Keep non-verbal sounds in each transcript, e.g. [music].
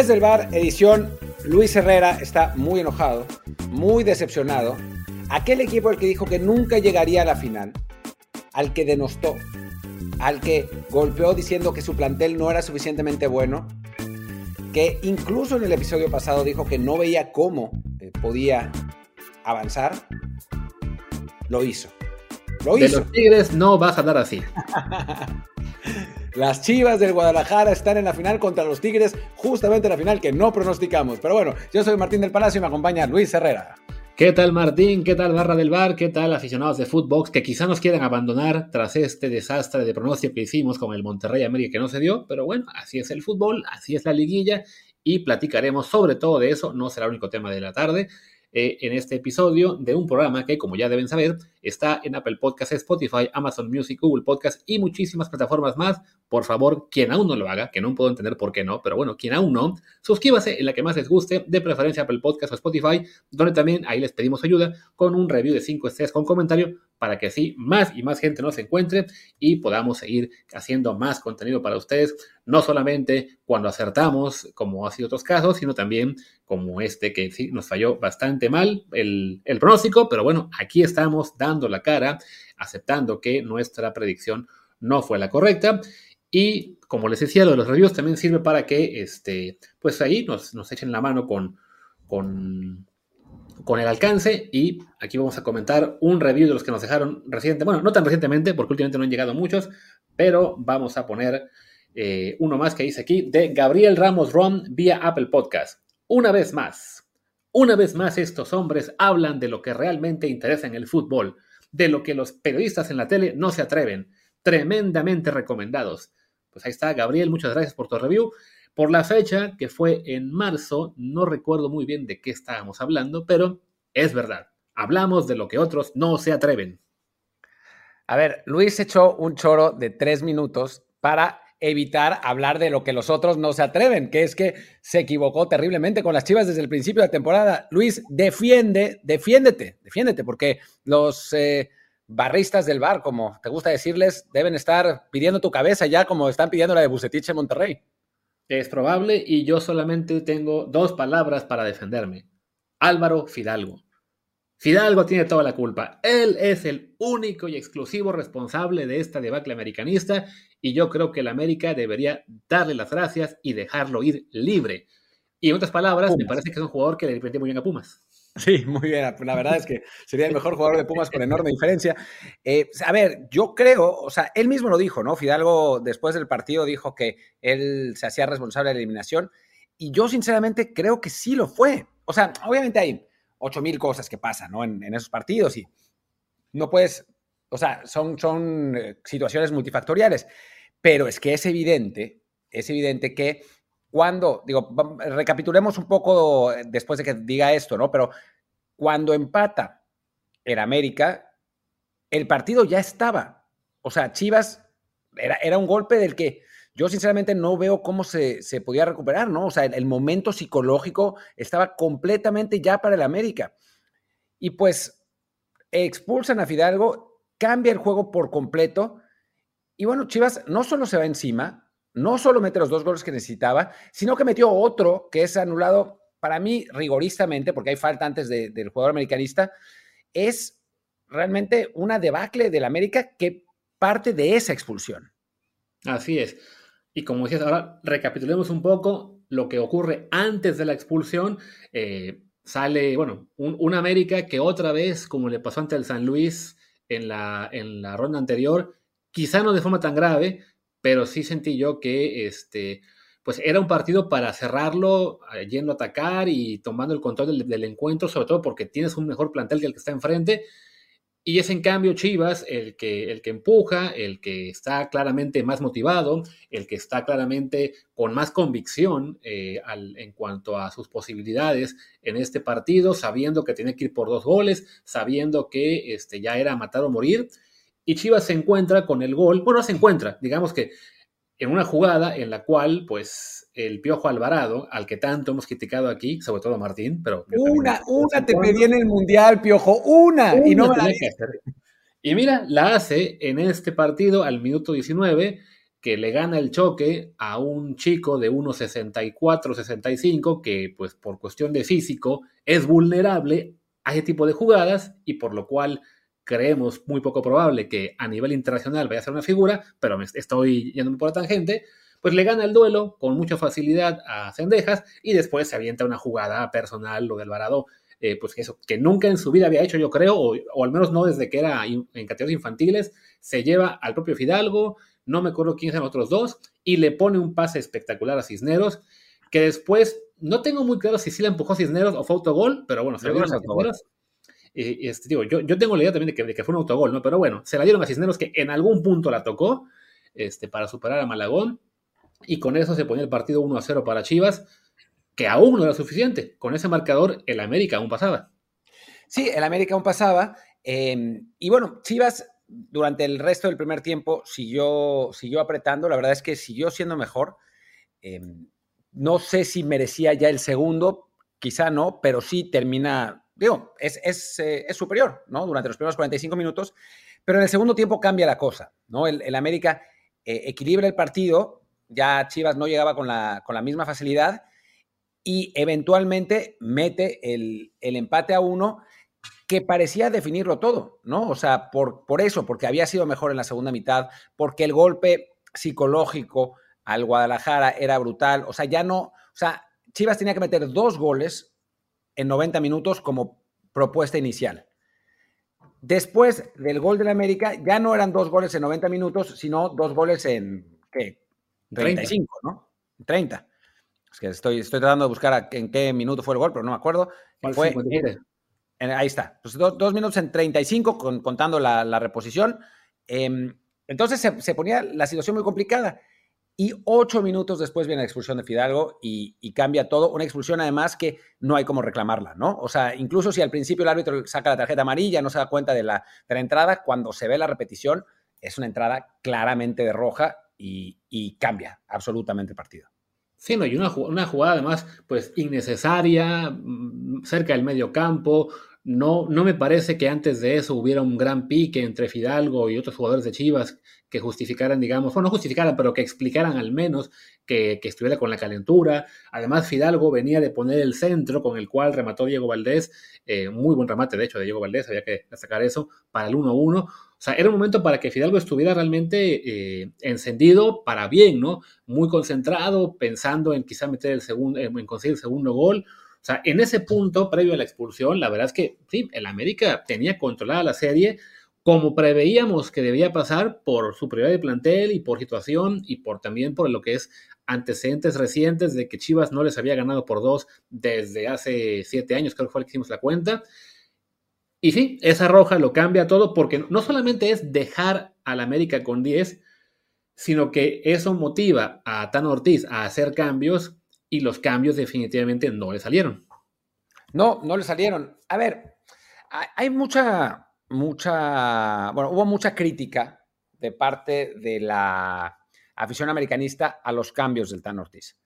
Desde el bar, edición, Luis Herrera está muy enojado, muy decepcionado. Aquel equipo al que dijo que nunca llegaría a la final, al que denostó, al que golpeó diciendo que su plantel no era suficientemente bueno, que incluso en el episodio pasado dijo que no veía cómo eh, podía avanzar, lo hizo. Lo De hizo. los Tigres no vas a hablar así. [laughs] Las Chivas del Guadalajara están en la final contra los Tigres, justamente la final que no pronosticamos. Pero bueno, yo soy Martín del Palacio y me acompaña Luis Herrera. ¿Qué tal Martín? ¿Qué tal Barra del Bar? ¿Qué tal aficionados de Footbox que quizá nos quieran abandonar tras este desastre de pronóstico que hicimos con el Monterrey América que no se dio? Pero bueno, así es el fútbol, así es la liguilla y platicaremos sobre todo de eso, no será el único tema de la tarde. Eh, en este episodio de un programa que, como ya deben saber, está en Apple Podcasts, Spotify, Amazon Music, Google Podcasts y muchísimas plataformas más. Por favor, quien aún no lo haga, que no puedo entender por qué no, pero bueno, quien aún no, suscríbase en la que más les guste, de preferencia Apple Podcasts o Spotify, donde también ahí les pedimos ayuda con un review de 5 estrellas con comentario para que así más y más gente nos encuentre y podamos seguir haciendo más contenido para ustedes, no solamente cuando acertamos, como ha sido otros casos, sino también como este que sí nos falló bastante mal el, pronóstico, pero bueno, aquí estamos dando la cara, aceptando que nuestra predicción no fue la correcta. Y como les decía, de los reviews también sirve para que, este, pues ahí nos, nos echen la mano con, con, con el alcance. Y aquí vamos a comentar un review de los que nos dejaron recientemente, bueno, no tan recientemente, porque últimamente no han llegado muchos, pero vamos a poner eh, uno más que dice aquí, de Gabriel Ramos Ron vía Apple Podcast. Una vez más, una vez más estos hombres hablan de lo que realmente interesa en el fútbol, de lo que los periodistas en la tele no se atreven. Tremendamente recomendados. Pues ahí está, Gabriel, muchas gracias por tu review. Por la fecha, que fue en marzo, no recuerdo muy bien de qué estábamos hablando, pero es verdad. Hablamos de lo que otros no se atreven. A ver, Luis echó un choro de tres minutos para evitar hablar de lo que los otros no se atreven, que es que se equivocó terriblemente con las Chivas desde el principio de la temporada. Luis, defiende, defiéndete, defiéndete, porque los eh, barristas del bar, como te gusta decirles, deben estar pidiendo tu cabeza ya como están pidiendo la de Bucetich en Monterrey. Es probable y yo solamente tengo dos palabras para defenderme. Álvaro Fidalgo. Fidalgo tiene toda la culpa. Él es el único y exclusivo responsable de esta debacle americanista y yo creo que el América debería darle las gracias y dejarlo ir libre. Y en otras palabras, Pumas. me parece que es un jugador que le depende muy bien a Pumas. Sí, muy bien. La verdad es que sería el mejor jugador de Pumas con enorme diferencia. Eh, a ver, yo creo, o sea, él mismo lo dijo, ¿no? Fidalgo después del partido dijo que él se hacía responsable de la eliminación y yo sinceramente creo que sí lo fue. O sea, obviamente hay ocho mil cosas que pasan, ¿no? En, en, esos partidos y no puedes, o sea, son, son eh, situaciones multifactoriales, pero es que es evidente, es evidente que cuando, digo, recapitulemos un poco después de que diga esto, ¿no? Pero cuando empata en América, el partido ya estaba. O sea, Chivas era, era un golpe del que yo sinceramente no veo cómo se, se podía recuperar, ¿no? O sea, el, el, momento psicológico estaba completamente ya para el América. Y pues expulsan a Fidalgo, cambia el juego por completo. Y bueno, Chivas no solo se va encima, no solo mete los dos goles que necesitaba, sino que metió otro que es anulado para mí rigoristamente, porque hay falta antes de, del jugador americanista, es realmente una debacle del América que parte de esa expulsión. Así es. Y como decías, ahora recapitulemos un poco lo que ocurre antes de la expulsión. Eh, sale, bueno, un, América que otra vez, como le pasó ante el San Luis en la, en la ronda anterior, quizá no de forma tan grave, pero sí sentí yo que este, pues era un partido para cerrarlo, eh, yendo a atacar y tomando el control del, encuentro, sobre todo porque tienes un mejor plantel que el que está enfrente. Y es en cambio Chivas el que, el que empuja, el que está claramente más motivado, el que está claramente con más convicción eh, en cuanto a sus posibilidades en este partido, sabiendo que tiene que ir por dos goles, sabiendo que este, ya era matar o morir. Y Chivas se encuentra con el gol, bueno, se encuentra, digamos que en una jugada en la cual, pues, el Piojo Alvarado, al que tanto hemos criticado aquí, sobre todo Martín, pero... Una, una te pedí en el Mundial, Piojo, una, una y no me la Y mira, la hace en este partido al minuto 19, que le gana el choque a un chico de 1,64, 65, que pues por cuestión de físico es vulnerable a ese tipo de jugadas y por lo cual creemos muy poco probable que a nivel internacional vaya a ser una figura, pero me estoy yendo por la tangente, pues le gana el duelo con mucha facilidad a Cendejas y después se avienta una jugada personal, lo del varado, eh, pues eso, que nunca en su vida había hecho, yo creo, o, al menos no desde que era en categorías infantiles, se lleva al propio Fidalgo, no me acuerdo quiénes eran otros dos, y le pone un pase espectacular a Cisneros, que después, no tengo muy claro si sí le empujó Cisneros o fue autogol, pero bueno, se lo dieron a Cisneros. Este, yo, yo, tengo la idea también de que, de que, fue un autogol, ¿no? Pero bueno, se la dieron a Cisneros que en algún punto la tocó este, para superar a Malagón y con eso se ponía el partido 1 a 0 para Chivas, que aún no era suficiente. Con ese marcador, el América aún pasaba. Sí, el América aún pasaba. Em, y bueno, Chivas durante el resto del primer tiempo siguió, siguió apretando. La verdad es que siguió siendo mejor. Em, no sé si merecía ya el segundo, quizá no, pero sí termina, es, es, eh, es superior, ¿no? Durante los primeros 45 minutos. Pero en el segundo tiempo cambia la cosa, ¿no? El, América eh, equilibra el partido, ya Chivas no llegaba con la, con la misma facilidad y eventualmente mete el, empate a uno que parecía definirlo todo, ¿no? O sea, por, por eso, porque había sido mejor en la segunda mitad, porque el golpe psicológico al Guadalajara era brutal, o sea, ya no, o sea, Chivas tenía que meter dos goles en 90 minutos como propuesta inicial. Después del gol del América, ya no eran dos goles en 90 minutos, sino dos goles en, ¿qué? 35, ¿no? 30. Es que estoy, estoy tratando de buscar en qué minuto fue el gol, pero no me acuerdo. Fue ahí está. Pues dos, minutos en 35, contando la, reposición. Em, entonces se, ponía la situación muy complicada. Y ocho minutos después viene la expulsión de Fidalgo y, cambia todo. Una expulsión, además, que no hay como reclamarla, ¿no? O sea, incluso si al principio el árbitro saca la tarjeta amarilla, no se da cuenta de la, de la entrada, cuando se ve la repetición, es una entrada claramente de roja y, cambia absolutamente el partido. Sí, no, y una, una, jugada además, pues innecesaria, mm, cerca del medio campo. No, no me parece que antes de eso hubiera un gran pique entre Fidalgo y otros jugadores de Chivas que justificaran, digamos, bueno, no justificaran, pero que explicaran al menos que, que, estuviera con la calentura. Además, Fidalgo venía de poner el centro con el cual remató Diego Valdés, eh, muy buen remate, de hecho, de Diego Valdés, había que destacar eso, para el 1-1. O sea, era un momento para que Fidalgo estuviera realmente eh, encendido para bien, ¿no? Muy concentrado, pensando en quizá meter el segundo, en conseguir el segundo gol. O sea, en ese punto, previo a la expulsión, la verdad es que sí, el América tenía controlada la serie como preveíamos que debía pasar por su prioridad de plantel y por situación y por también por lo que es antecedentes recientes de que Chivas no les había ganado por dos desde hace siete años, creo que fue el que hicimos la cuenta. Y sí, esa roja lo cambia todo porque no solamente es dejar al América con 10, sino que eso motiva a Tan Ortiz a hacer cambios y los cambios definitivamente no le salieron. No, no le salieron. A ver, hay mucha, mucha, bueno, hubo mucha crítica de parte de la afición americanista a los cambios del Tan Ortiz.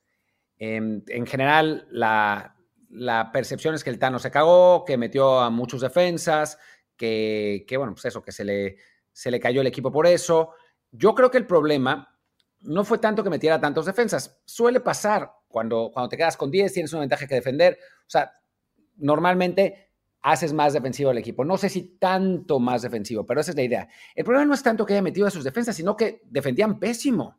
En, en general, la, la percepción es que el Tano se cagó, que metió a muchos defensas, que, bueno, pues eso, que se le, se le cayó el equipo por eso. Yo creo que el problema no fue tanto que metiera tantos defensas. Suele pasar cuando, cuando te quedas con 10, tienes una ventaja que defender. O sea, normalmente haces más defensivo al equipo. No sé si tanto más defensivo, pero esa es la idea. El problema no es tanto que haya metido a sus defensas, sino que defendían pésimo.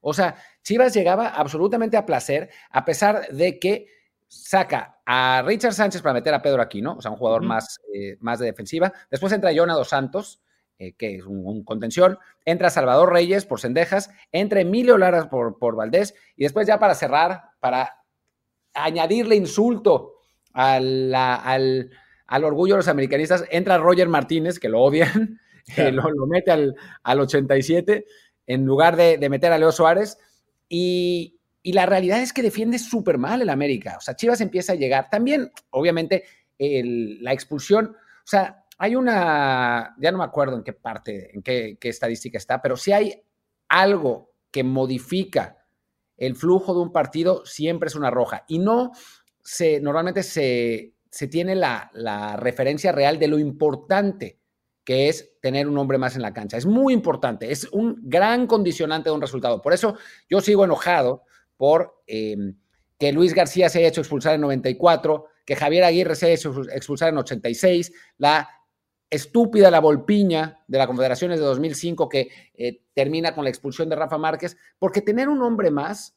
O sea, Chivas llegaba absolutamente a placer, a pesar de que saca a Richard Sánchez para meter a Pedro Aquino, o sea, un jugador más, eh, más de defensiva. Después entra Jonah Dos Santos, eh, que es un, contención. Entra Salvador Reyes por Cendejas. Entra Emilio Lara por, por Valdés. Y después, ya para cerrar, para añadirle insulto al, al, orgullo de los americanistas, entra Roger Martínez, que lo odian, [laughs] lo, mete al, al 87 en lugar de, de meter a Leo Suárez. Y, y la realidad es que defiende súper mal el América. O sea, Chivas empieza a llegar. También, obviamente, la expulsión. O sea, hay una, ya no me acuerdo en qué parte, en qué, estadística está, pero si hay algo que modifica el flujo de un partido, siempre es una roja. Y no se, normalmente se, se tiene la, la referencia real de lo importante que es tener un hombre más en la cancha. Es muy importante, es un gran condicionante de un resultado. Por eso yo sigo enojado por em, que Luis García se haya hecho expulsar en 94, que Javier Aguirre se haya hecho expulsar en 86, la estúpida la volpiña de la Confederaciones de 2005 que eh, termina con la expulsión de Rafa Márquez, porque tener un hombre más,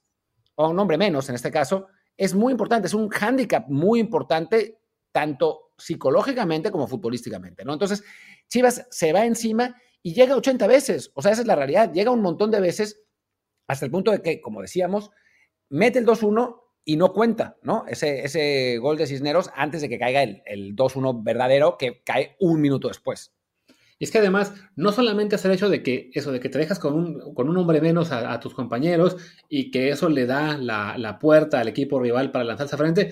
o un hombre menos en este caso, es muy importante, es un hándicap muy importante, tanto psicológicamente como futbolísticamente, ¿no? Entonces, Chivas se va encima y llega 80 veces. O sea, esa es la realidad. Llega un montón de veces hasta el punto de que, como decíamos, mete el 2-1 y no cuenta, ¿no? Ese, ese gol de Cisneros antes de que caiga el, el 2-1 verdadero que cae un minuto después. Y es que además, no solamente es el hecho de que eso, de que te dejas con un, con un hombre menos a, tus compañeros y que eso le da la, la, puerta al equipo rival para lanzarse a frente,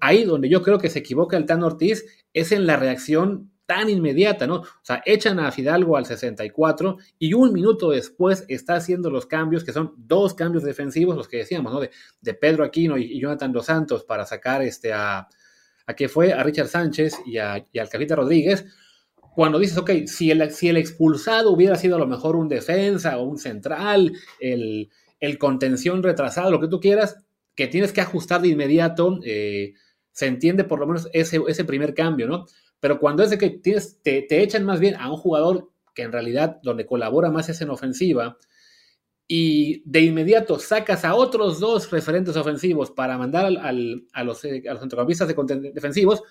ahí donde yo creo que se equivoca el Tan Ortiz es en la reacción tan inmediata, ¿no? O sea, echan a Fidalgo al 64 y un minuto después está haciendo los cambios, que son dos cambios defensivos, los que decíamos, ¿no? De, de Pedro Aquino y, Jonathan Dos Santos para sacar este a, a que fue a Richard Sánchez y, a, y al Cavita Rodríguez. Cuando dices, ok, si el, si el expulsado hubiera sido a lo mejor un defensa o un central, el, el contención retrasado, lo que tú quieras, que tienes que ajustar de inmediato, eh, se entiende por lo menos ese, ese primer cambio, ¿no? Pero cuando es de que tienes, te, echan más bien a un jugador que en realidad donde colabora más es en ofensiva, y de inmediato sacas a otros dos referentes ofensivos para mandar al, a, los, eh, a centrocampistas de defensivos,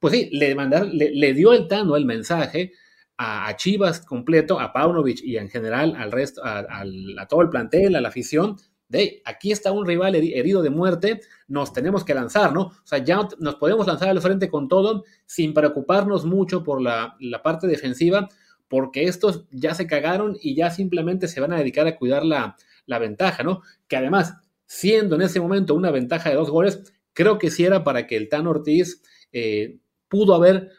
pues sí, le, mandar, le, dio el Tano el mensaje a, Chivas completo, a Paunovic y en general al resto, a, a, todo el plantel, a la afición, de aquí está un rival herido de muerte, nos tenemos que lanzar, ¿no? O sea, ya nos podemos lanzar al frente con todo sin preocuparnos mucho por la, parte defensiva, porque estos ya se cagaron y ya simplemente se van a dedicar a cuidar la, ventaja, ¿no? Que además, siendo en ese momento una ventaja de dos goles, creo que sí era para que el Tan Ortiz eh, pudo haber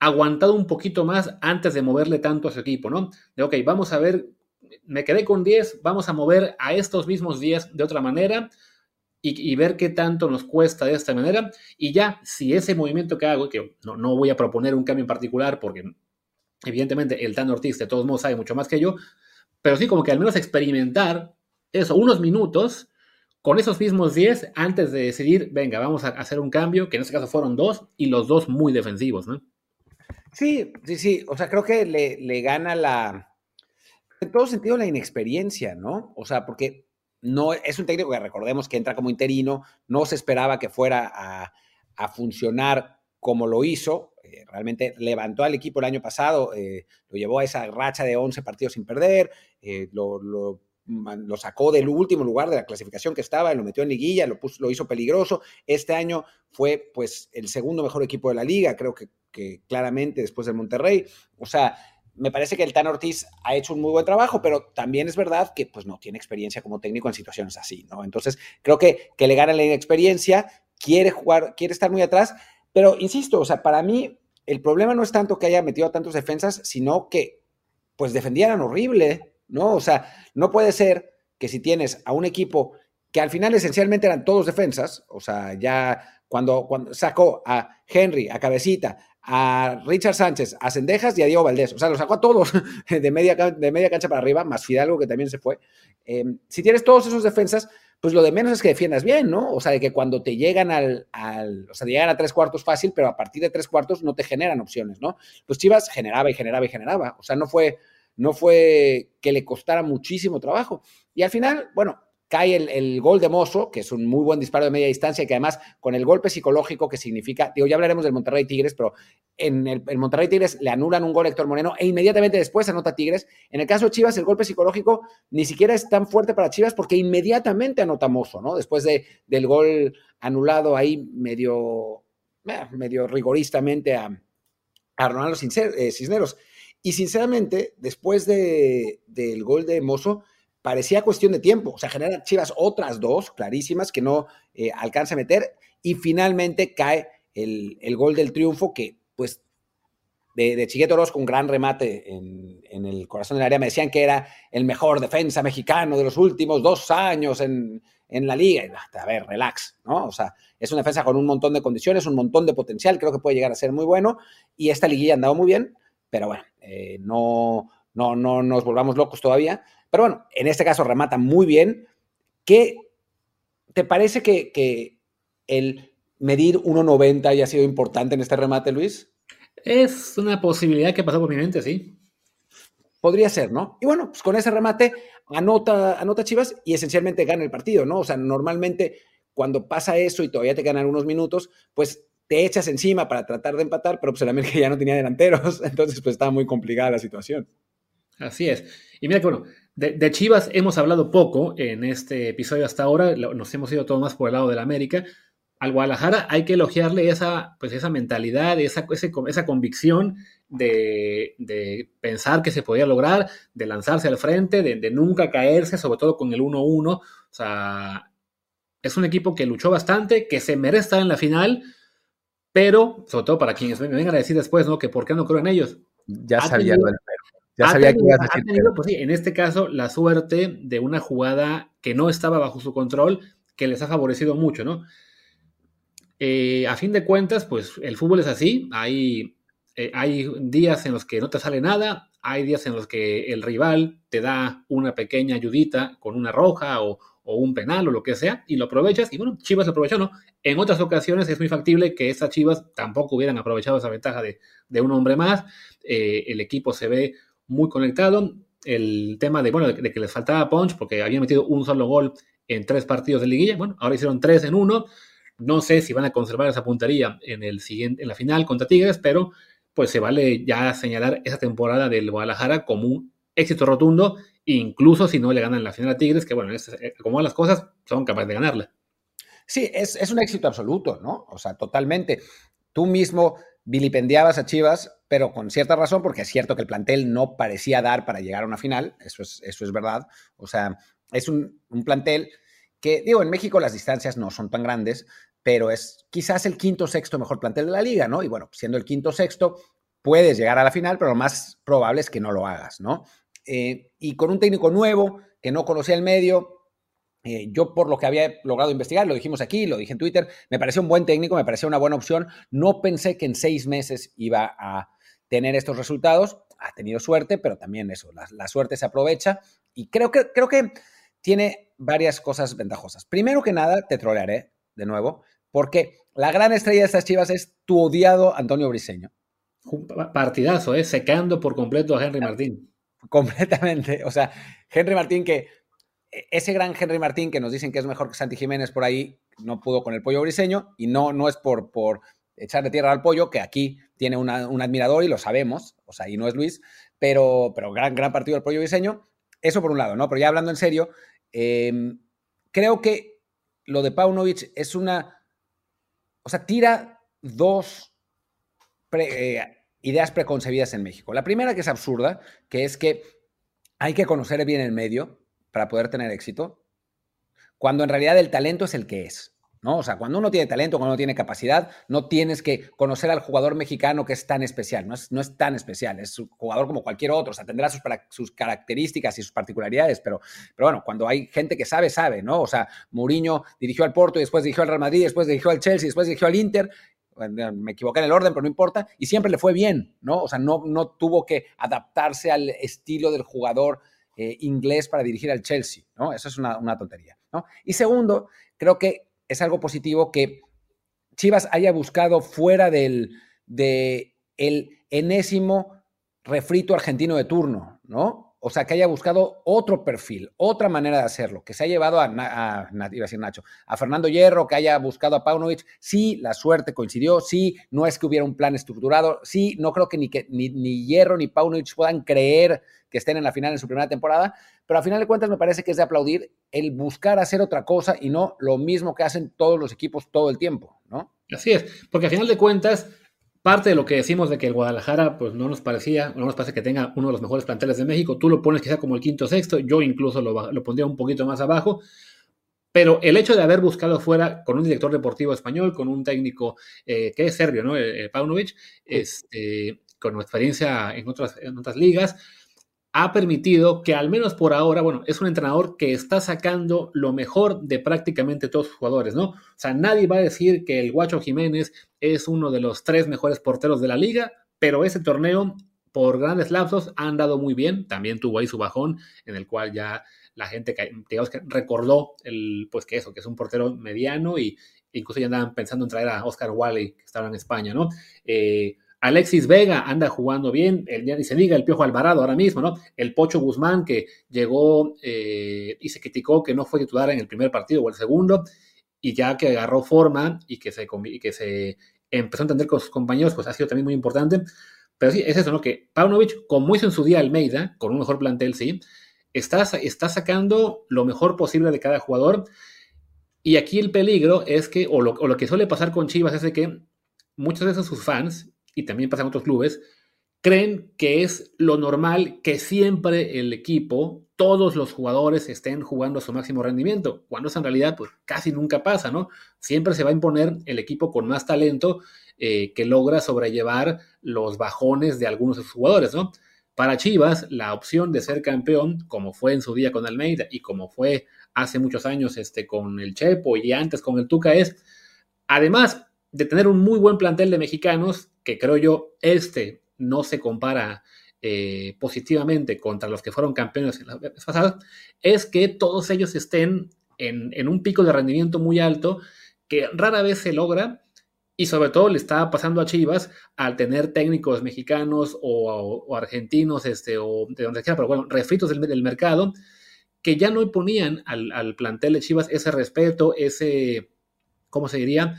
aguantado un poquito más antes de moverle tanto a su equipo, ¿no? De, ok, vamos a ver me quedé con 10, vamos a mover a estos mismos 10 de otra manera y, ver qué tanto nos cuesta de esta manera. Y ya, si ese movimiento que hago, que no, no voy a proponer un cambio en particular porque evidentemente el Tan Ortiz de todos modos sabe mucho más que yo, pero sí como que al menos experimentar eso, unos minutos con esos mismos 10 antes de decidir, venga, vamos a hacer un cambio, que en este caso fueron dos y los dos muy defensivos, ¿no? Sí, sí, sí, o sea, creo que le, le gana la, en todo sentido la inexperiencia, ¿no? O sea, porque no es un técnico que recordemos que entra como interino, no se esperaba que fuera a, funcionar como lo hizo. Eh, realmente levantó al equipo el año pasado, eh, lo llevó a esa racha de 11 partidos sin perder, eh, lo, lo, sacó del último lugar de la clasificación que estaba, lo metió en liguilla, lo, puso, lo hizo peligroso. Este año fue pues el segundo mejor equipo de la liga, creo que, que claramente después del Monterrey. O sea, me parece que el Tan Ortiz ha hecho un muy buen trabajo, pero también es verdad que pues no tiene experiencia como técnico en situaciones así, ¿no? Entonces, creo que, que le gana la inexperiencia, quiere jugar, quiere estar muy atrás, pero insisto, o sea, para mí el problema no es tanto que haya metido a tantos defensas, sino que pues defendieran horrible, ¿no? O sea, no puede ser que si tienes a un equipo que al final esencialmente eran todos defensas, o sea, ya cuando, cuando sacó a Henry, a Cabecita, a Richard Sánchez, a Sendejas y a Diego Valdés. O sea, los sacó a todos [laughs] de media, de media cancha para arriba, más Fidalgo que también se fue. Em, si tienes todos esos defensas, pues lo de menos es que defiendas bien, ¿no? O sea, de que cuando te llegan al, al, o sea, llegan a tres cuartos fácil, pero a partir de tres cuartos no te generan opciones, ¿no? Pues Chivas generaba y generaba y generaba. O sea, no fue, no fue que le costara muchísimo trabajo. Y al final, bueno, cae el, gol de Mozo, que es un muy buen disparo de media distancia, que además con el golpe psicológico que significa, digo, ya hablaremos del Monterrey Tigres, pero en el, Monterrey Tigres le anulan un gol a Héctor Moreno e inmediatamente después anota Tigres. En el caso de Chivas, el golpe psicológico ni siquiera es tan fuerte para Chivas porque inmediatamente anota Mozo, ¿no? Después de, del gol anulado ahí medio, eh, medio rigoristamente a, a Ronaldo eh, Cisneros. Y sinceramente, después de, del gol de Mozo, parecía cuestión de tiempo. O sea, genera Chivas otras dos clarísimas que no eh, alcanza a meter y finalmente cae el, gol del triunfo que, pues, de, de Chiquete Orozco, un gran remate en, el corazón del área. Me decían que era el mejor defensa mexicano de los últimos dos años en, la liga. A ver, relax, ¿no? O sea, es una defensa con un montón de condiciones, un montón de potencial, creo que puede llegar a ser muy bueno y esta liguilla ha andado muy bien pero bueno, eh, no, no, no nos volvamos locos todavía. Pero bueno, en este caso remata muy bien. ¿Qué te parece que, que el medir 1.90 haya sido importante en este remate, Luis? Es una posibilidad que pasó por mi mente, sí. Podría ser, ¿no? Y bueno, pues con ese remate anota, anota Chivas y esencialmente gana el partido, ¿no? O sea, normalmente cuando pasa eso y todavía te ganan unos minutos, pues te echas encima para tratar de empatar, pero pues el América [laughs] ya no tenía delanteros, [laughs] entonces pues estaba muy complicada la situación. Así es. Y mira que bueno, de, Chivas hemos hablado poco en este episodio hasta ahora, nos hemos ido todo más por el lado del América. Al Guadalajara hay que elogiarle esa, pues esa mentalidad, esa, esa convicción de, pensar que se podía lograr, de lanzarse al frente, de, nunca caerse, sobre todo con el 1-1. O sea, es un equipo que luchó bastante, que se merece estar en la final, pero, sobre todo para quienes me vengan a decir después, ¿no? Que por qué no creo en ellos. Ya sabía Ya sabía que ibas a decir. Tenido, pues sí, en este caso, la suerte de una jugada que no estaba bajo su control, que les ha favorecido mucho, ¿no? Eh, a fin de cuentas, pues el fútbol es así. Hay eh, hay días en los que no te sale nada, hay días en los que el rival te da una pequeña ayudita con una roja o, un penal o lo que sea y lo aprovechas. Y bueno, Chivas lo aprovechó, ¿no? En otras ocasiones es muy factible que estas Chivas tampoco hubieran aprovechado esa ventaja de, un hombre más. Eh, el equipo se ve muy conectado. El tema de, bueno, de, que les faltaba punch porque habían metido un solo gol en tres partidos de liguilla. Bueno, ahora hicieron tres en uno. No sé si van a conservar esa puntería en, el siguiente, en la final contra Tigres, pero pues se vale ya señalar esa temporada del Guadalajara como un éxito rotundo, incluso si no le ganan la final a Tigres, que bueno, eh, como las cosas, son capaces de ganarla. Sí, es, un éxito absoluto, ¿no? O sea, totalmente. Tú mismo vilipendiabas a Chivas, pero con cierta razón, porque es cierto que el plantel no parecía dar para llegar a una final, eso es, eso es verdad. O sea, es un, un plantel que, digo, en México las distancias no son tan grandes, pero es quizás el quinto sexto mejor plantel de la liga, ¿no? Y bueno, siendo el quinto sexto, puedes llegar a la final, pero lo más probable es que no lo hagas, ¿no? Eh, y con un técnico nuevo que no conocía el medio, eh, yo por lo que había logrado investigar, lo dijimos aquí, lo dije en Twitter, me pareció un buen técnico, me pareció una buena opción. No pensé que en seis meses iba a tener estos resultados. Ha tenido suerte, pero también eso, la, suerte se aprovecha. Y creo que, creo que tiene varias cosas ventajosas. Primero que nada, te trolearé de nuevo. Porque la gran estrella de estas chivas es tu odiado Antonio Briseño. partidazo, ¿eh? secando por completo a Henry Martín. Completamente. O sea, Henry Martín que e, ese gran Henry Martín que nos dicen que es mejor que Santi Jiménez por ahí, no pudo con el pollo briseño y no, no es por, por echarle tierra al pollo, que aquí tiene un admirador y lo sabemos, o sea, y no es Luis, pero, pero gran, gran partido del pollo briseño. Eso por un lado, ¿no? Pero ya hablando en serio, em, creo que lo de Paunovic es una o sea, tira dos eh, ideas preconcebidas en México. La primera que es absurda, que es que hay que conocer bien el medio para poder tener éxito, cuando en realidad el talento es el que es. ¿No? O sea, cuando uno tiene talento, cuando uno tiene capacidad, no tienes que conocer al jugador mexicano que es tan especial, no es, no es tan especial, es un jugador como cualquier otro, o sea, tendrá sus, sus características y sus particularidades, pero, pero bueno, cuando hay gente que sabe, sabe, ¿no? O sea, Mourinho dirigió al Porto y después dirigió al Real Madrid, después dirigió al Chelsea, después dirigió al Inter, me equivoqué en el orden, pero no importa, y siempre le fue bien, ¿no? O sea, no, no tuvo que adaptarse al estilo del jugador eh, inglés para dirigir al Chelsea, ¿no? Eso es una, una tontería, ¿no? Y segundo, creo que es algo positivo que Chivas haya buscado fuera del de el enésimo refrito argentino de turno, ¿no? O sea, que haya buscado otro perfil, otra manera de hacerlo, que se ha llevado a, iba a decir Nacho, a Fernando Hierro, que haya buscado a Paunovic. Sí, la suerte coincidió, sí, no es que hubiera un plan estructurado, sí, no creo que ni, que, ni, ni Hierro ni Paunovic puedan creer que estén en la final en su primera temporada, pero a final de cuentas me parece que es de aplaudir el buscar hacer otra cosa y no lo mismo que hacen todos los equipos todo el tiempo, ¿no? Así es, porque a final de cuentas parte de lo que decimos de que el Guadalajara pues no nos parecía, no nos parece que tenga uno de los mejores planteles de México, tú lo pones quizá como el quinto o sexto, yo incluso lo, pondría un poquito más abajo, pero el hecho de haber buscado fuera con un director deportivo español, con un técnico eh, que es serbio, ¿no? Eh, eh, Paunovic, este, con experiencia en otras, en otras ligas, ha permitido que al menos por ahora, bueno, es un entrenador que está sacando lo mejor de prácticamente todos sus jugadores, ¿no? O sea, nadie va a decir que el Guacho Jiménez es uno de los tres mejores porteros de la liga, pero ese torneo por grandes lapsos han dado muy bien. También tuvo ahí su bajón, en el cual ya la gente, digamos que recordó el, pues que eso, que es un portero mediano y incluso ya andaban pensando en traer a Oscar Wally, que estaba en España, ¿no? Eh, Alexis Vega anda jugando bien, el, se diga el Piojo Alvarado ahora mismo, ¿no? El Pocho Guzmán que llegó eh, y se criticó que no fue titular en el primer partido o el segundo, y ya que agarró forma y que se, que se empezó a entender con sus compañeros, pues ha sido también muy importante. Pero sí, es eso, ¿no? Que Paunovic, como hizo en su día Almeida, con un mejor plantel, sí, está, está sacando lo mejor posible de cada jugador. Y aquí el peligro es que, o lo, o lo que suele pasar con Chivas es de que muchos de esos sus fans, y también pasa en otros clubes, creen que es lo normal que siempre el equipo, todos los jugadores estén jugando a su máximo rendimiento, cuando eso en realidad pues casi nunca pasa, ¿no? Siempre se va a imponer el equipo con más talento eh, que logra sobrellevar los bajones de algunos de sus jugadores, ¿no? Para Chivas, la opción de ser campeón, como fue en su día con Almeida y como fue hace muchos años este, con el Chepo y antes con el Tuca, es, además de tener un muy buen plantel de mexicanos, que creo yo, este no se compara eh, positivamente contra los que fueron campeones en las veces pasadas, es que todos ellos estén en, en, un pico de rendimiento muy alto que rara vez se logra y sobre todo le está pasando a Chivas al tener técnicos mexicanos o, o argentinos este, o de donde quiera, pero bueno, refritos del, del mercado que ya no ponían al, al plantel de Chivas ese respeto, ese, ¿cómo se diría?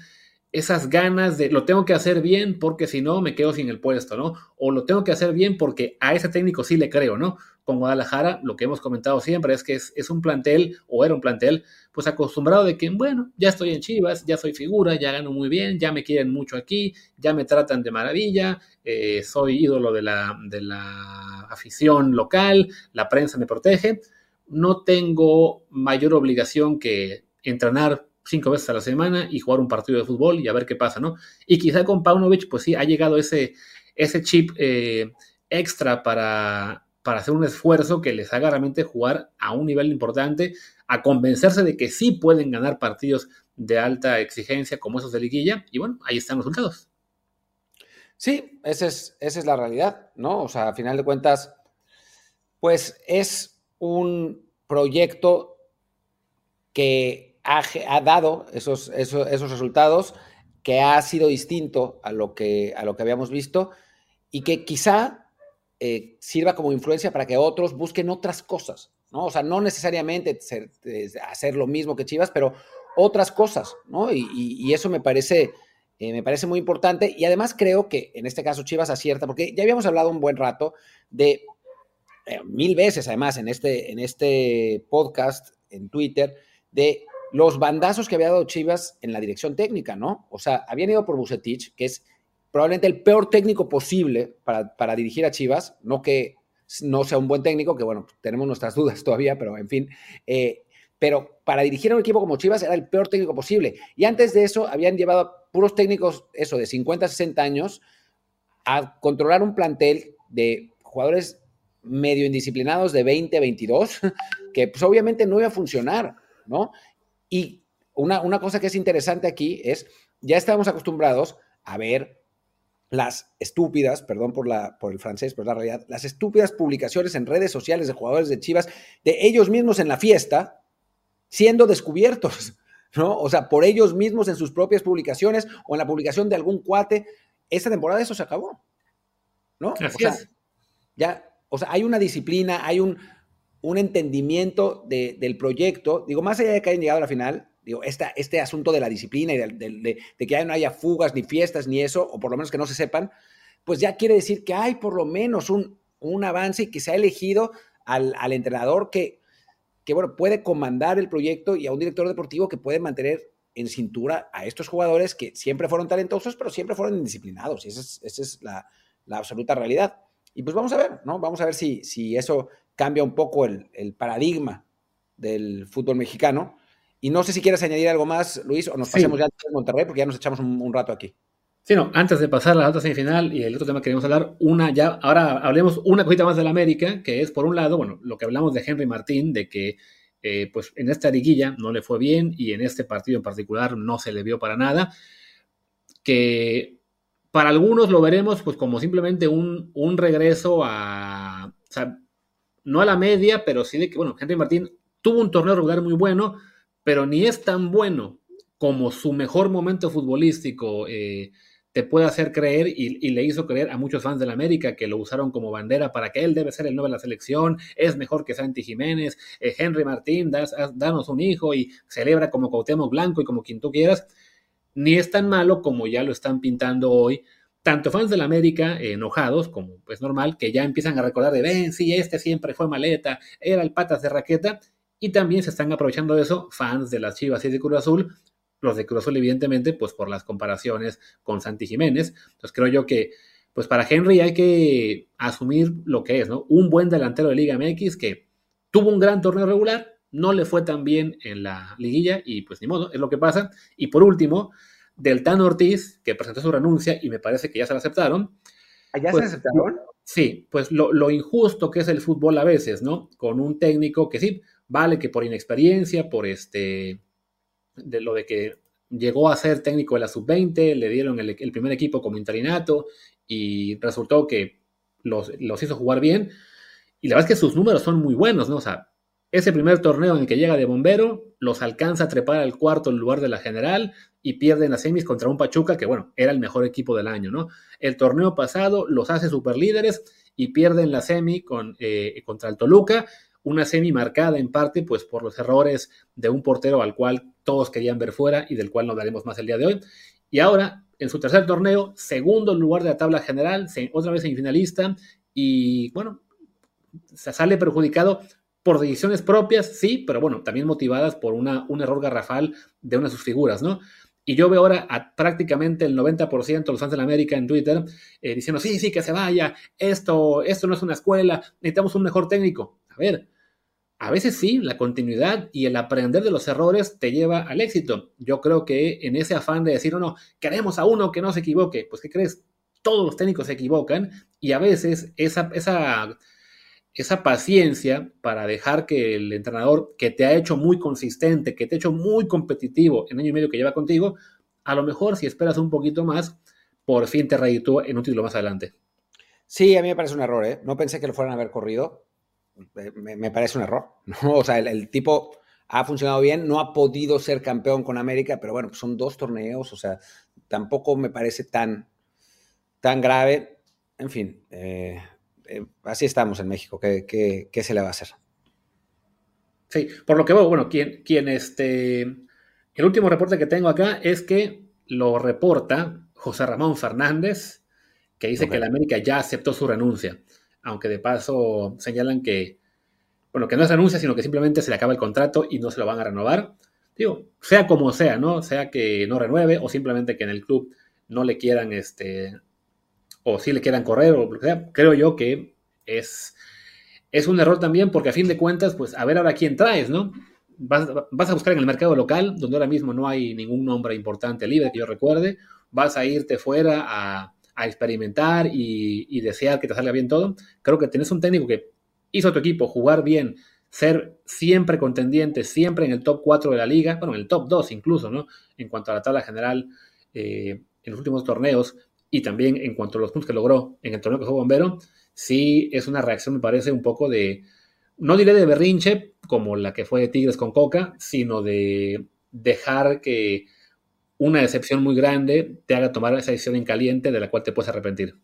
Esas ganas de lo tengo que hacer bien porque si no me quedo sin el puesto, ¿no? O lo tengo que hacer bien porque a ese técnico sí le creo, ¿no? Con Guadalajara, lo que hemos comentado siempre es que es, un plantel, o era un plantel, pues acostumbrado de que, bueno, ya estoy en Chivas, ya soy figura, ya gano muy bien, ya me quieren mucho aquí, ya me tratan de maravilla, eh, soy ídolo de la, de la afición local, la prensa me protege, no tengo mayor obligación que entrenar cinco veces a la semana y jugar un partido de fútbol y a ver qué pasa, ¿no? Y quizá con Paunovic, pues sí, ha llegado ese, ese chip eh, extra para, para hacer un esfuerzo que les haga realmente jugar a un nivel importante, a convencerse de que sí pueden ganar partidos de alta exigencia como esos de liguilla, y bueno, ahí están los resultados. Sí, esa es, esa es la realidad, ¿no? O sea, a final de cuentas, pues es un proyecto que ha, dado esos, esos, esos, resultados, que ha sido distinto a lo que, a lo que habíamos visto y que quizá eh, sirva como influencia para que otros busquen otras cosas, ¿no? O sea, no necesariamente hacer lo mismo que Chivas, pero otras cosas, ¿no? Y, y, eso me parece, eh, me parece muy importante y además creo que en este caso Chivas acierta, porque ya habíamos hablado un buen rato de eh, mil veces además en este, en este podcast, en Twitter, de los bandazos que había dado Chivas en la dirección técnica, ¿no? O sea, habían ido por Bucetich, que es probablemente el peor técnico posible para, dirigir a Chivas, no que no sea un buen técnico, que bueno, tenemos nuestras dudas todavía, pero en fin. Eh, pero para dirigir a un equipo como Chivas era el peor técnico posible. Y antes de eso habían llevado puros técnicos, eso, de 50, 60 años, a controlar un plantel de jugadores medio indisciplinados de 20, 22, [laughs] que pues obviamente no iba a funcionar, ¿no? Y una, una cosa que es interesante aquí es, ya estábamos acostumbrados a ver las estúpidas, perdón por, la, por el francés, pero es la realidad, las estúpidas publicaciones en redes sociales de jugadores de Chivas, de ellos mismos en la fiesta, siendo descubiertos, [laughs] ¿no? O sea, por ellos mismos en sus propias publicaciones o en la publicación de algún cuate. Esta temporada eso se acabó, ¿no? o sea, ya, o sea, hay una disciplina, hay un, un entendimiento del proyecto, digo, más allá de que hayan llegado a la final, digo, esta, este asunto de la disciplina y de, que ya no haya fugas, ni fiestas, ni eso, o por lo menos que no se sepan, pues ya quiere decir que hay por lo menos un, un avance y que se ha elegido al, al entrenador que, que, bueno, puede comandar el proyecto y a un director deportivo que puede mantener en cintura a estos jugadores que siempre fueron talentosos, pero siempre fueron indisciplinados. Y esa es, esa es la, la, absoluta realidad. Y pues vamos a ver, ¿no? Vamos a ver si, si eso cambia un poco el, paradigma del fútbol mexicano. Y no sé si quieres añadir algo más, Luis, o nos pasemos ya a Monterrey, porque ya nos echamos un, rato aquí. Sí, no, antes de pasar a la otra semifinal y el otro tema que queremos hablar, una ya, ahora hablemos una cosita más del América, que es por un lado, bueno, lo que hablamos de Henry Martín, de que eh, pues en esta liguilla no le fue bien y en este partido en particular no se le vio para nada, que para algunos lo veremos pues como simplemente un, un regreso a, o sea, no a la media, pero sí de que, bueno, Henry Martín tuvo un torneo regular muy bueno, pero ni es tan bueno como su mejor momento futbolístico eh, te puede hacer creer y, le hizo creer a muchos fans de la América que lo usaron como bandera para que él debe ser el nuevo de la selección, es mejor que Santi Jiménez, eh, Henry Martín, danos un hijo y celebra como Cuauhtémoc Blanco y como quien tú quieras, ni es tan malo como ya lo están pintando hoy tanto fans de la América enojados, como es normal, que ya empiezan a recordar de, ven, sí, este siempre fue maleta, era el patas de raqueta, y también se están aprovechando de eso fans de las Chivas y de Cruz Azul, los de Cruz Azul evidentemente, pues por las comparaciones con Santi Jiménez. Entonces creo yo que, pues para Henry hay que asumir lo que es, ¿no? Un buen delantero de Liga MX que tuvo un gran torneo regular, no le fue tan bien en la liguilla y pues ni modo, es lo que pasa. Y por último, del Tan Ortiz, que presentó su renuncia y me parece que ya se la aceptaron. ¿Ya pues, se aceptaron? Sí, pues lo, lo, injusto que es el fútbol a veces, ¿no? Con un técnico que sí, vale que por inexperiencia, por este, de lo de que llegó a ser técnico de la sub-20, le dieron el, primer equipo como interinato y resultó que los, los, hizo jugar bien. Y la verdad es que sus números son muy buenos, ¿no? O sea, ese primer torneo en el que llega de bombero, los alcanza a trepar al cuarto lugar de la general y pierden las semis contra un Pachuca que, bueno, era el mejor equipo del año, ¿no? El torneo pasado los hace superlíderes y pierden la semi eh, contra el Toluca, una semi marcada en parte pues por los errores de un portero al cual todos querían ver fuera y del cual no hablaremos más el día de hoy. Y ahora, en su tercer torneo, segundo lugar de la tabla general, otra vez semifinalista y, bueno, se sale perjudicado por decisiones propias, sí, pero bueno, también motivadas por una, un error garrafal de una de sus figuras, ¿no? Y yo veo ahora a prácticamente el 90% de los fans de la América en Twitter eh, diciendo, sí, sí, que se vaya, esto, esto no es una escuela, necesitamos un mejor técnico. A ver, a veces sí, la continuidad y el aprender de los errores te lleva al éxito. Yo creo que en ese afán de decir, no, no, queremos a uno que no se equivoque, pues ¿qué crees? Todos los técnicos se equivocan y a veces esa, esa esa paciencia para dejar que el entrenador que te ha hecho muy consistente, que te ha hecho muy competitivo en año y medio que lleva contigo, a lo mejor si esperas un poquito más, por fin te reditúa en un título más adelante. Sí, a mí me parece un error, ¿eh? No pensé que lo fueran a haber corrido. Me, parece un error, [laughs] ¿no? O sea, el, tipo ha funcionado bien, no ha podido ser campeón con América, pero bueno, son dos torneos, o sea, tampoco me parece tan, tan grave. En fin, eh, eh, así estamos en México. ¿Qué, se le va a hacer? Sí, por lo que veo, bueno, quien, quien este. El último reporte que tengo acá es que lo reporta José Ramón Fernández, que dice que la América ya aceptó su renuncia. Aunque de paso señalan que, bueno, que no es renuncia, sino que simplemente se le acaba el contrato y no se lo van a renovar. Digo, sea como sea, ¿no? Sea que no renueve o simplemente que en el club no le quieran este, o si le quieran correr o lo que sea, creo yo que es, es un error también porque a fin de cuentas, pues a ver ahora quién traes, ¿no? Vas, a buscar en el mercado local, donde ahora mismo no hay ningún nombre importante libre que yo recuerde, vas a irte fuera a, experimentar y, y, desear que te salga bien todo. Creo que tenés un técnico que hizo a tu equipo jugar bien, ser siempre contendiente, siempre en el top 4 de la liga, bueno, en el top 2 incluso, ¿no? En cuanto a la tabla general eh, en los últimos torneos, y también en cuanto a los puntos que logró en el torneo que fue bombero, sí es una reacción, me parece, un poco de, no diré de berrinche, como la que fue de Tigres con Coca, sino de dejar que una decepción muy grande te haga tomar esa decisión en caliente de la cual te puedes arrepentir.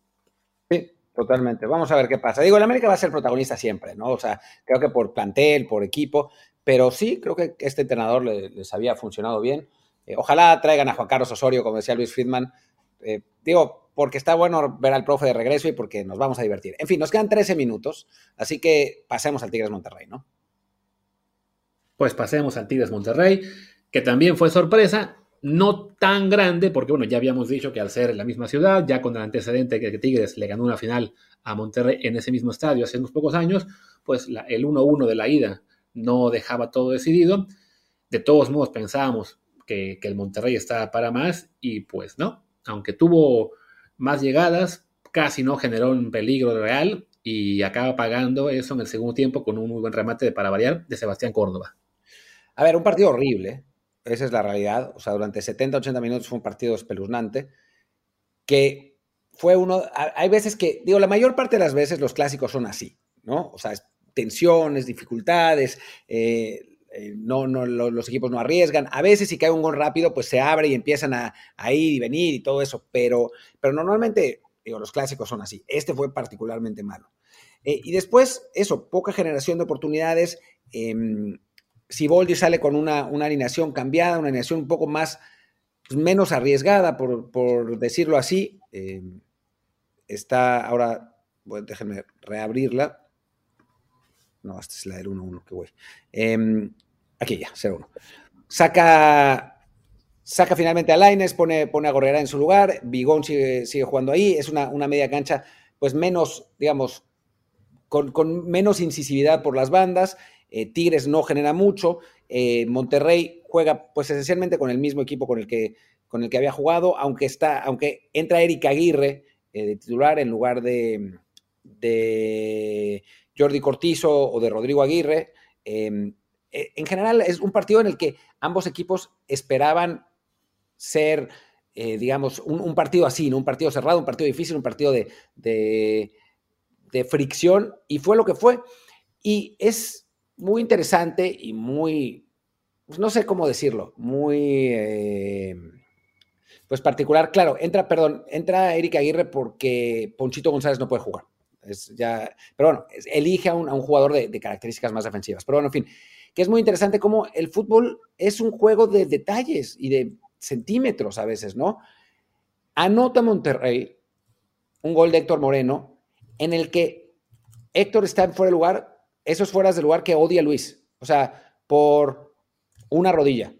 Sí, totalmente. Vamos a ver qué pasa. Digo, el América va a ser protagonista siempre, ¿no? O sea, creo que por plantel, por equipo, pero sí, creo que este entrenador les, había funcionado bien. Eh, ojalá traigan a Juan Carlos Osorio, como decía Luis Friedman, eh, digo, porque está bueno ver al profe de regreso y porque nos vamos a divertir. En fin, nos quedan 13 minutos, así que pasemos al Tigres Monterrey, ¿no? Pues pasemos al Tigres Monterrey, que también fue sorpresa, no tan grande, porque bueno, ya habíamos dicho que al ser la misma ciudad, ya con el antecedente que Tigres le ganó una final a Monterrey en ese mismo estadio hace unos pocos años, pues el 1-1 de la ida no dejaba todo decidido. De todos modos pensábamos que el Monterrey estaba para más y pues no, aunque tuvo más llegadas, casi no generó un peligro real y acaba pagando eso en el segundo tiempo con un muy buen remate de para variar de Sebastián Córdoba. A ver, un partido horrible, esa es la realidad. O sea, durante 70, 80 minutos fue un partido espeluznante que fue uno, hay veces que, digo, la mayor parte de las veces los clásicos son así, ¿no? O sea, tensiones, dificultades, eh, eh, no, no, los equipos no arriesgan. A veces si cae un gol rápido, pues se abre y empiezan a, ir y venir y todo eso, pero, pero normalmente, digo, los clásicos son así. Este fue particularmente malo. Eh, y después, eso, poca generación de oportunidades. Eh, Siboldi sale con una, una, alineación cambiada, una alineación un poco más, pues, menos arriesgada, por, por decirlo así. Em, está ahora, déjenme reabrirla. No, esta es la del 1-1 que voy. Em, aquí ya, 0-1. Saca, saca finalmente a Laines, pone, pone a Gorrera en su lugar. Bigón sigue, sigue jugando ahí. Es una, una, media cancha, pues menos, digamos, con, con menos incisividad por las bandas. Eh, Tigres no genera mucho. Eh, Monterrey juega, pues esencialmente con el mismo equipo con el que, con el que había jugado, aunque, está, aunque entra Eric Aguirre eh, de titular en lugar de, de Jordi Cortizo o de Rodrigo Aguirre. Eh, en general es un partido en el que ambos equipos esperaban ser, eh, digamos, un, partido así, ¿no? un partido cerrado, un partido difícil, un partido de, de, fricción, y fue lo que fue. Y es muy interesante y muy, pues no sé cómo decirlo, muy, em, pues particular. Claro, entra, perdón, entra Eric Aguirre porque Ponchito González no puede jugar ya, pero bueno, elige a un, jugador de, características más defensivas. Pero bueno, en fin, que es muy interesante cómo el fútbol es un juego de detalles y de centímetros a veces, ¿no? Anota Monterrey un gol de Héctor Moreno en el que Héctor está fuera de lugar, esos fueras de lugar que odia Luis, o sea, por una rodilla,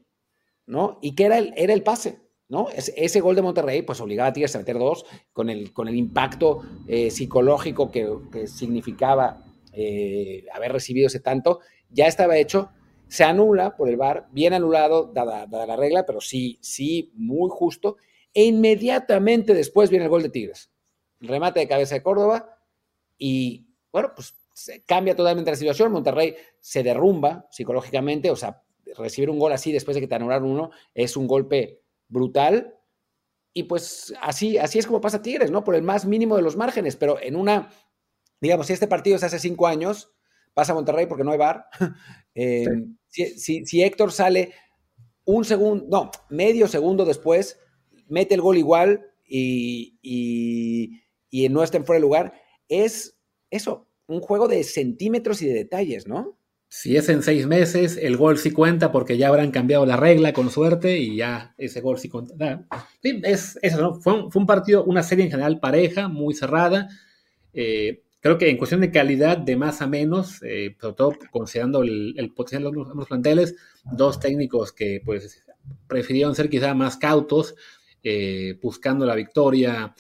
¿no? Y que era el, era el pase. ¿no? ese gol de Monterrey, pues obligaba a Tigres a meter dos, con el, con el impacto eh, psicológico que, significaba eh, haber recibido ese tanto, ya estaba hecho, se anula por el VAR, bien anulado, dada, la regla, pero sí, sí, muy justo, e inmediatamente después viene el gol de Tigres, remate de cabeza de Córdoba, y bueno, pues cambia totalmente la situación, Monterrey se derrumba psicológicamente, o sea, recibir un gol así después de que te anularon uno es un golpe brutal. Y pues así, así es como pasa Tigres, ¿no? Por el más mínimo de los márgenes, pero en una, digamos, si este partido es hace cinco años, pasa a Monterrey porque no hay bar. [laughs] Eh, si, Héctor sale un segundo, no, medio segundo después, mete el gol igual y, y, y no está en fuera de lugar, es eso, un juego de centímetros y de detalles, ¿no? Si es en seis meses, el gol sí cuenta porque ya habrán cambiado la regla con suerte y ya ese gol sí cuenta. Sí, es eso, ¿no? Fue un, partido, una serie en general pareja, muy cerrada. Eh, creo que en cuestión de calidad, de más a menos, eh, sobre todo considerando el, potencial de los, planteles, dos técnicos que pues prefirieron ser quizá más cautos, eh, buscando la victoria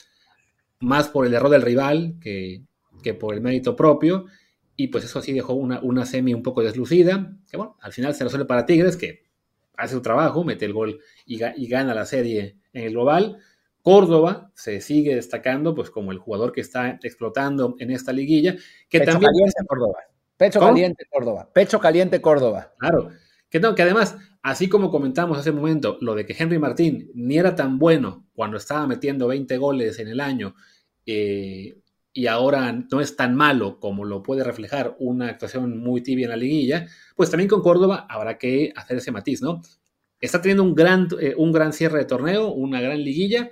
más por el error del rival que, que por el mérito propio y pues eso sí dejó una, una semi un poco deslucida, que bueno, al final se resuelve para Tigres, que hace su trabajo, mete el gol y, gana la serie en el global. Córdoba se sigue destacando pues como el jugador que está explotando en esta liguilla. Que Pecho también... caliente Córdoba. Pecho caliente Córdoba. Pecho caliente Córdoba. Claro. Que, no, que además, así como comentamos hace un momento, lo de que Henry Martín ni era tan bueno cuando estaba metiendo 20 goles en el año, eh, y ahora no es tan malo como lo puede reflejar una actuación muy tibia en la liguilla, pues también con Córdoba habrá que hacer ese matiz, ¿no? Está teniendo un gran, eh, un gran cierre de torneo, una gran liguilla.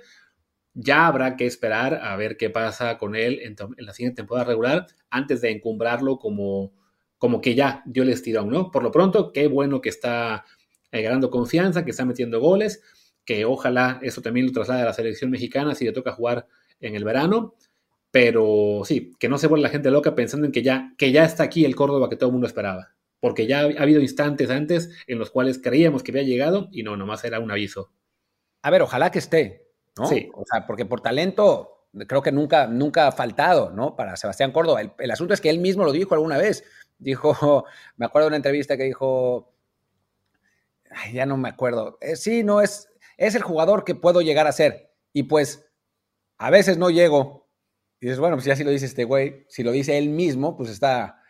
Ya habrá que esperar a ver qué pasa con él en, la siguiente temporada regular antes de encumbrarlo como, como que ya dio el estirón, ¿no? Por lo pronto, qué bueno que está eh, ganando confianza, que está metiendo goles, que ojalá eso también lo traslade a la selección mexicana si le toca jugar en el verano pero sí, que no se vuelva la gente loca pensando en que ya, que ya está aquí el Córdoba que todo el mundo esperaba. Porque ya ha habido instantes antes en los cuales creíamos que había llegado y no, nomás era un aviso. A ver, ojalá que esté, ¿no? Sí. O sea, porque por talento creo que nunca, nunca ha faltado, ¿no? Para Sebastián Córdoba. El, asunto es que él mismo lo dijo alguna vez. Dijo, [laughs] me acuerdo de una entrevista que dijo, ya no me acuerdo. Eh, sí, no, es, es el jugador que puedo llegar a ser. Y pues, a veces no llego, y dices, bueno, pues ya si lo dice este güey, si lo dice él mismo, pues está,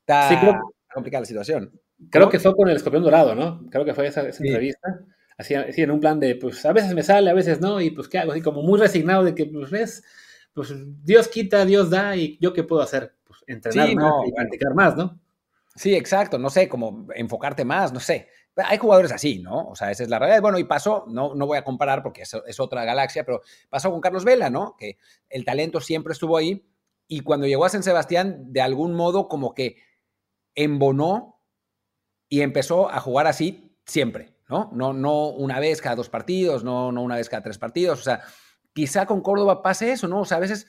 está complicada la situación. Creo que fue con el escorpión dorado, ¿no? Creo que fue esa, entrevista. Así, en un plan de, pues a veces me sale, a veces no, y pues qué hago, así como muy resignado de que, pues ves, pues Dios quita, Dios da, y yo qué puedo hacer? Pues entrenar más y practicar más, ¿no? Sí, exacto, no sé, como enfocarte más, no sé. Hay jugadores así, ¿no? O sea, esa es la realidad. Bueno, y pasó, no, no voy a comparar porque es, es otra galaxia, pero pasó con Carlos Vela, ¿no? Que el talento siempre estuvo ahí y cuando llegó a San Sebastián, de algún modo como que embonó y empezó a jugar así siempre, ¿no? No, no una vez cada dos partidos, no, no una vez cada tres partidos. O sea, quizá con Córdoba pase eso, ¿no? O sea, a veces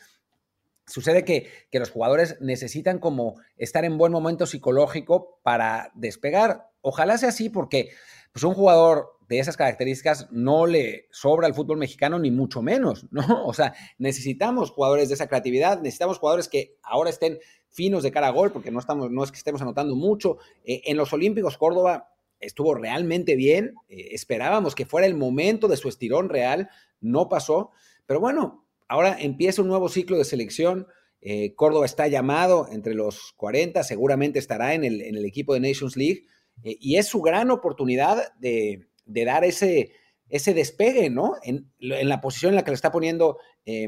sucede que, los jugadores necesitan como estar en buen momento psicológico para despegar. Ojalá sea así porque pues un jugador de esas características no le sobra al fútbol mexicano ni mucho menos, ¿no? O sea, necesitamos jugadores de esa creatividad, necesitamos jugadores que ahora estén finos de cara a gol porque no estamos no es que estemos anotando mucho. Eh, en los Olímpicos Córdoba estuvo realmente bien, eh, esperábamos que fuera el momento de su estirón real, no pasó, pero bueno, ahora empieza un nuevo ciclo de selección. Eh, Córdoba está llamado entre los 40, seguramente estará en el, equipo de Nations League eh, y es su gran oportunidad de, dar ese, despegue, ¿no? En, la posición en la que le está poniendo eh,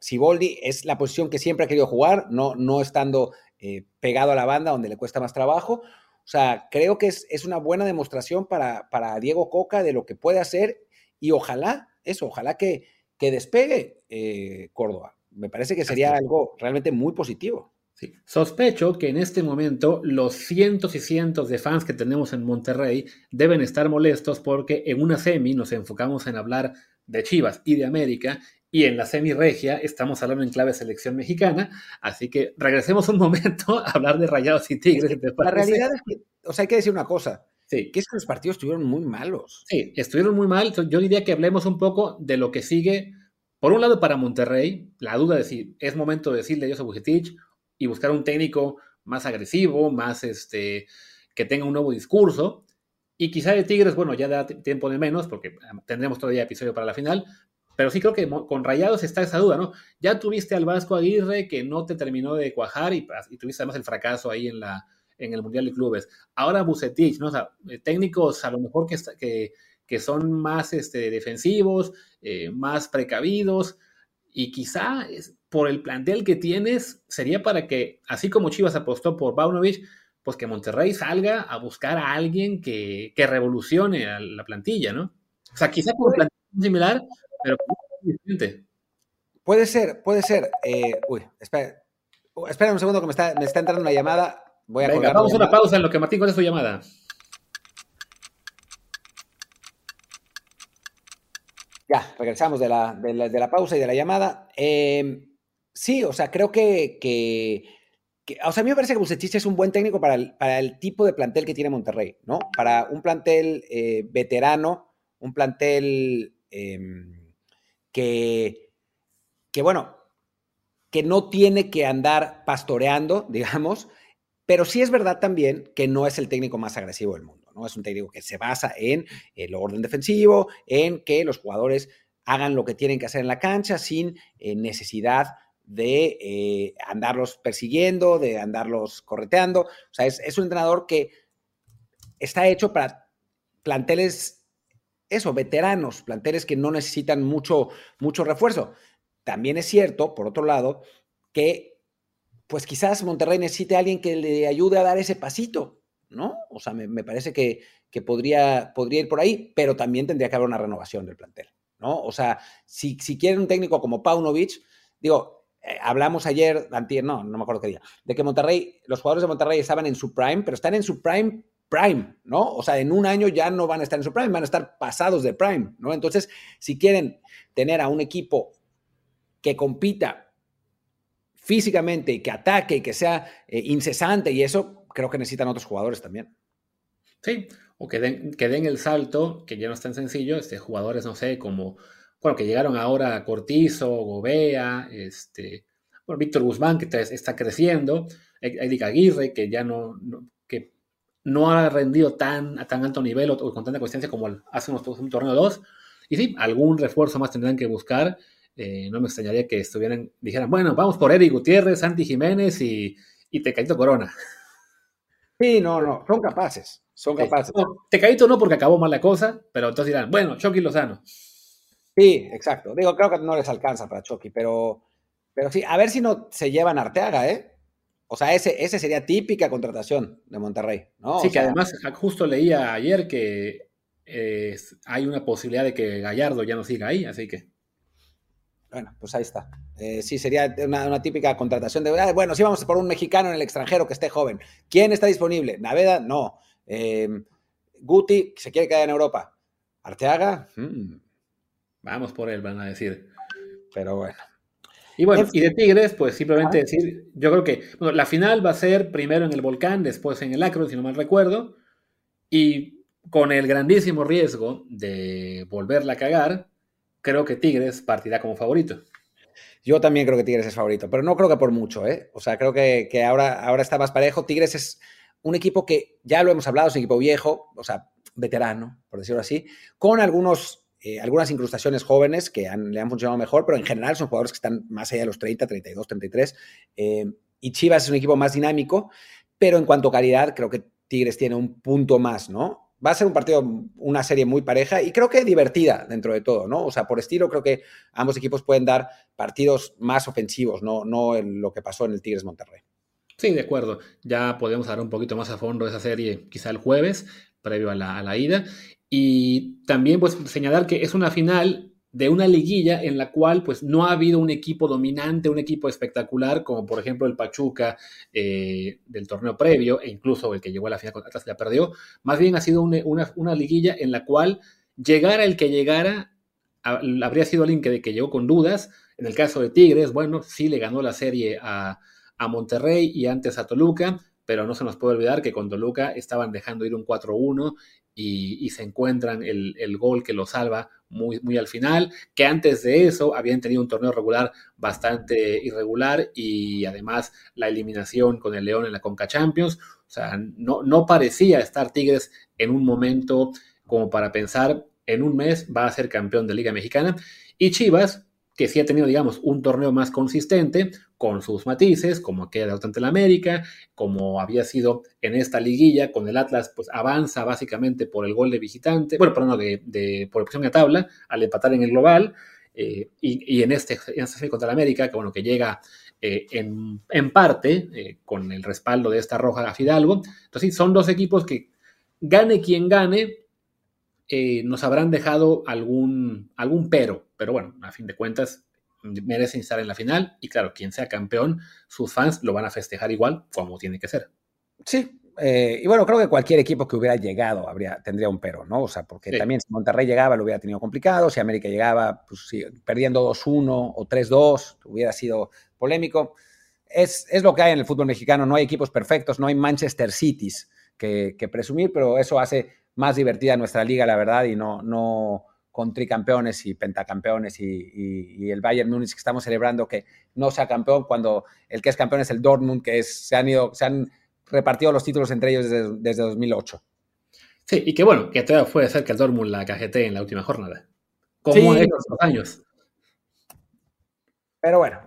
Siboldi, es la posición que siempre ha querido jugar, no, no estando pegado a la banda donde le cuesta más trabajo. O sea, creo que es, es una buena demostración para, para Diego Coca de lo que puede hacer y ojalá, eso, ojalá que, que despegue eh, Córdoba. Me parece que sería algo realmente muy positivo. Sí. Sospecho que en este momento los cientos y cientos de fans que tenemos en Monterrey deben estar molestos porque en una semi nos enfocamos en hablar de Chivas y de América y en la semi regia estamos hablando en clave selección mexicana, así que regresemos un momento a hablar de Rayados y Tigres. la realidad es que, o sea, hay que decir una cosa, Sí. Que es que los partidos estuvieron muy malos. Sí, estuvieron muy mal. Yo diría que hablemos un poco de lo que sigue. Por un lado, para Monterrey, la duda de si es momento de decirle adiós a Bucetich y buscar un técnico más agresivo, más este, que tenga un nuevo discurso. Y quizá de Tigres, bueno, ya da tiempo de menos, porque tendremos todavía episodio para la final, pero sí creo que con Rayados está esa duda, ¿no? Ya tuviste al Vasco Aguirre que no te terminó de cuajar y, y tuviste además el fracaso ahí en la, en el Mundial de Clubes. Ahora Bucetich, ¿no? O sea, eh, técnicos a lo mejor que, que, que son más este, defensivos, eh, más precavidos, y quizá por el plantel que tienes, sería para que, así como Chivas apostó por Baunovich, pues que Monterrey salga a buscar a alguien que, que revolucione a la plantilla, ¿no? O sea, quizá por un plantel similar, pero. Puede ser, puede ser. Eh, uy, espera, espera un segundo que me está, me está entrando una llamada. Voy a Venga, vamos a una pausa en lo que Martín es su llamada. Ya, regresamos de la, de la, pausa y de la llamada. Em, sí, o sea, creo que, que, O sea, a mí me parece que Bucetich es un buen técnico para el, para el tipo de plantel que tiene Monterrey, ¿no? Para un plantel eh, veterano, un plantel em, que, bueno, que no tiene que andar pastoreando, [laughs] digamos, pero sí es verdad también que no es el técnico más agresivo del mundo, ¿no? Es un técnico que se basa en el orden defensivo, en que los jugadores hagan lo que tienen que hacer en la cancha sin eh, necesidad de eh, andarlos persiguiendo, de andarlos correteando. O sea, es, un entrenador que está hecho para planteles, eso, veteranos, planteles que no necesitan mucho, mucho refuerzo. También es cierto, por otro lado, que pues quizás Monterrey necesite a alguien que le ayude a dar ese pasito, ¿no? O sea, me, parece que, podría, podría, ir por ahí, pero también tendría que haber una renovación del plantel, ¿no? O sea, si, si quieren un técnico como Paunovic, digo, eh, hablamos ayer, antier, no, no me acuerdo qué día, de que Monterrey, los jugadores de Monterrey estaban en su prime, pero están en su prime prime, ¿no? O sea, en un año ya no van a estar en su prime, van a estar pasados de prime, ¿no? Entonces, si quieren tener a un equipo que compita físicamente y que ataque y que sea eh, incesante y eso, creo que necesitan otros jugadores también. Sí, o que den, que den el salto, que ya no es tan sencillo, este, jugadores, no sé, como, bueno, que llegaron ahora Cortizo, Gobea, este, bueno, Víctor Guzmán, que está creciendo, Eric Aguirre, que ya no, no ha rendido tan, a tan alto nivel o, con tanta consistencia como hace unos un torneo 2. Y sí, algún refuerzo más tendrán que buscar. Eh, no me extrañaría que estuvieran, dijeran, bueno, vamos por Eric Gutiérrez, Santi Jiménez y, y Tecadito Corona. Sí, no, no, son capaces, son capaces. Te Tecadito no porque acabó mal la cosa, pero entonces dirán, bueno, Chucky Lozano. Sí, exacto. Digo, creo que no les alcanza para Chucky, pero, Pero sí, a ver si no se llevan Arteaga, ¿eh? O sea, ese, ese sería típica contratación de Monterrey, ¿no? Sí, que además justo leía ayer que eh, hay una posibilidad de que Gallardo ya no siga ahí, así que. Bueno, pues ahí está. Eh, sí, sería una, típica contratación de. Ah, bueno, sí, vamos por un mexicano en el extranjero que esté joven. ¿Quién está disponible? Naveda, no. Eh, Guti, se quiere quedar en Europa. Arteaga, hmm. vamos por él, van a decir. Pero bueno. Y bueno, y de Tigres, pues simplemente decir, yo creo que bueno, la final va a ser primero en el Volcán, después en el Acro, si no mal recuerdo, y con el grandísimo riesgo de volverla a cagar, creo que Tigres partirá como favorito. Yo también creo que Tigres es favorito, pero no creo que por mucho, ¿eh? O sea, creo que, ahora, ahora está más parejo. Tigres es un equipo que, ya lo hemos hablado, es un equipo viejo, o sea, veterano, por decirlo así, con algunos eh, algunas incrustaciones jóvenes que le han funcionado mejor, pero en general son jugadores que están más allá de los 30, 32, 33. y Chivas es un equipo más dinámico, pero en cuanto a calidad, creo que Tigres tiene un punto más, ¿no? Va a ser un partido, una serie muy pareja y creo que divertida dentro de todo, ¿no? O sea, por estilo creo que ambos equipos pueden dar partidos más ofensivos, no, no en lo que pasó en el Tigres Monterrey. Sí, de acuerdo. Ya podemos hablar un poquito más a fondo de esa serie quizá el jueves, previo a la ida. Y también pues señalar que es una final de una liguilla en la cual pues no ha habido un equipo dominante, un equipo espectacular, como por ejemplo el Pachuca eh, del torneo previo, e incluso el que llegó a la final con Atlas la perdió. Más bien ha sido una, liguilla en la cual llegara el que llegara, habría sido alguien que, que llegó con dudas. En el caso de Tigres, bueno, sí le ganó la serie a, a Monterrey y antes a Toluca, pero no se nos puede olvidar que con Toluca estaban dejando ir un 4-1 y, se encuentran el, gol que lo salva muy, muy al final, que antes de eso habían tenido un torneo regular bastante irregular y además la eliminación con el León en la Conca Champions. O sea, no, no parecía estar Tigres en un momento como para pensar en un mes va a ser campeón de Liga Mexicana. Y Chivas, que sí ha tenido, digamos, un torneo más consistente, con sus matices, como aquella de ante la América, como había sido en esta liguilla, con el Atlas, pues avanza básicamente por el gol de visitante, bueno, perdón, de, de por opción de tabla, al empatar en el global, eh, y, en este, en este contra la América, que bueno, que llega eh, en, en, parte eh, con el respaldo de esta roja a Fidalgo. Entonces, sí, son dos equipos que gane quien gane, nos habrán dejado algún, algún pero, pero bueno, a fin de cuentas, merece estar en la final y claro, quien sea campeón, sus fans lo van a festejar igual como tiene que ser. Sí, eh, y bueno, creo que cualquier equipo que hubiera llegado habría, tendría un pero, ¿no? O sea, porque también si Monterrey llegaba lo hubiera tenido complicado, si América llegaba, pues sí, perdiendo 2-1 o 3-2, hubiera sido polémico. Es, es, lo que hay en el fútbol mexicano, no hay equipos perfectos, no hay Manchester Cities que, que presumir, pero eso hace más divertida nuestra liga, la verdad, y no, no, con tricampeones y pentacampeones y, el Bayern Múnich que estamos celebrando que no sea campeón cuando el que es campeón es el Dortmund que es, se han ido, se han repartido los títulos entre ellos desde, 2008. Sí, y que bueno, que todavía puede ser que el Dortmund la cajete en la última jornada. Como en los años. Pero bueno,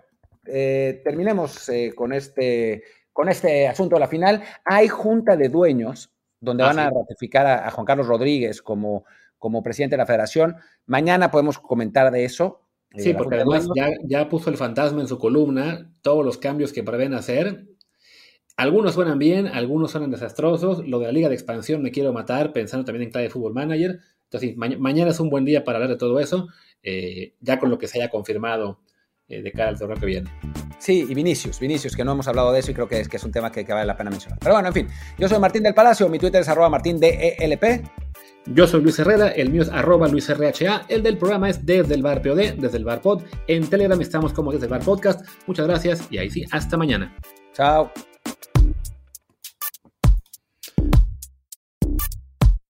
eh, terminemos eh, con, este, con este asunto de la final. Hay junta de dueños donde ah, van a ratificar a, Juan Carlos Rodríguez como como presidente de la federación. Mañana podemos comentar de eso. Eh, sí, porque además ya, puso el fantasma en su columna todos los cambios que prevén hacer. Algunos suenan bien, algunos suenan desastrosos. Lo de la Liga de Expansión me quiero matar, pensando también en clave de Fútbol Manager. Entonces, mañana es un buen día para hablar de todo eso, eh, ya con lo que se haya confirmado eh, de cara al torneo que viene. Sí, y Vinicius, Vinicius, que no hemos hablado de eso y creo que es, que es un tema que, que vale la pena mencionar. Pero bueno, en fin, yo soy Martín del Palacio, mi Twitter es arroba martindelp. Yo soy Luis Herrera, el mío es arroba LuisRHA, el del programa es desde el bar POD, desde el bar pod. En Telegram estamos como desde el bar podcast. Muchas gracias y ahí sí, hasta mañana. Chao.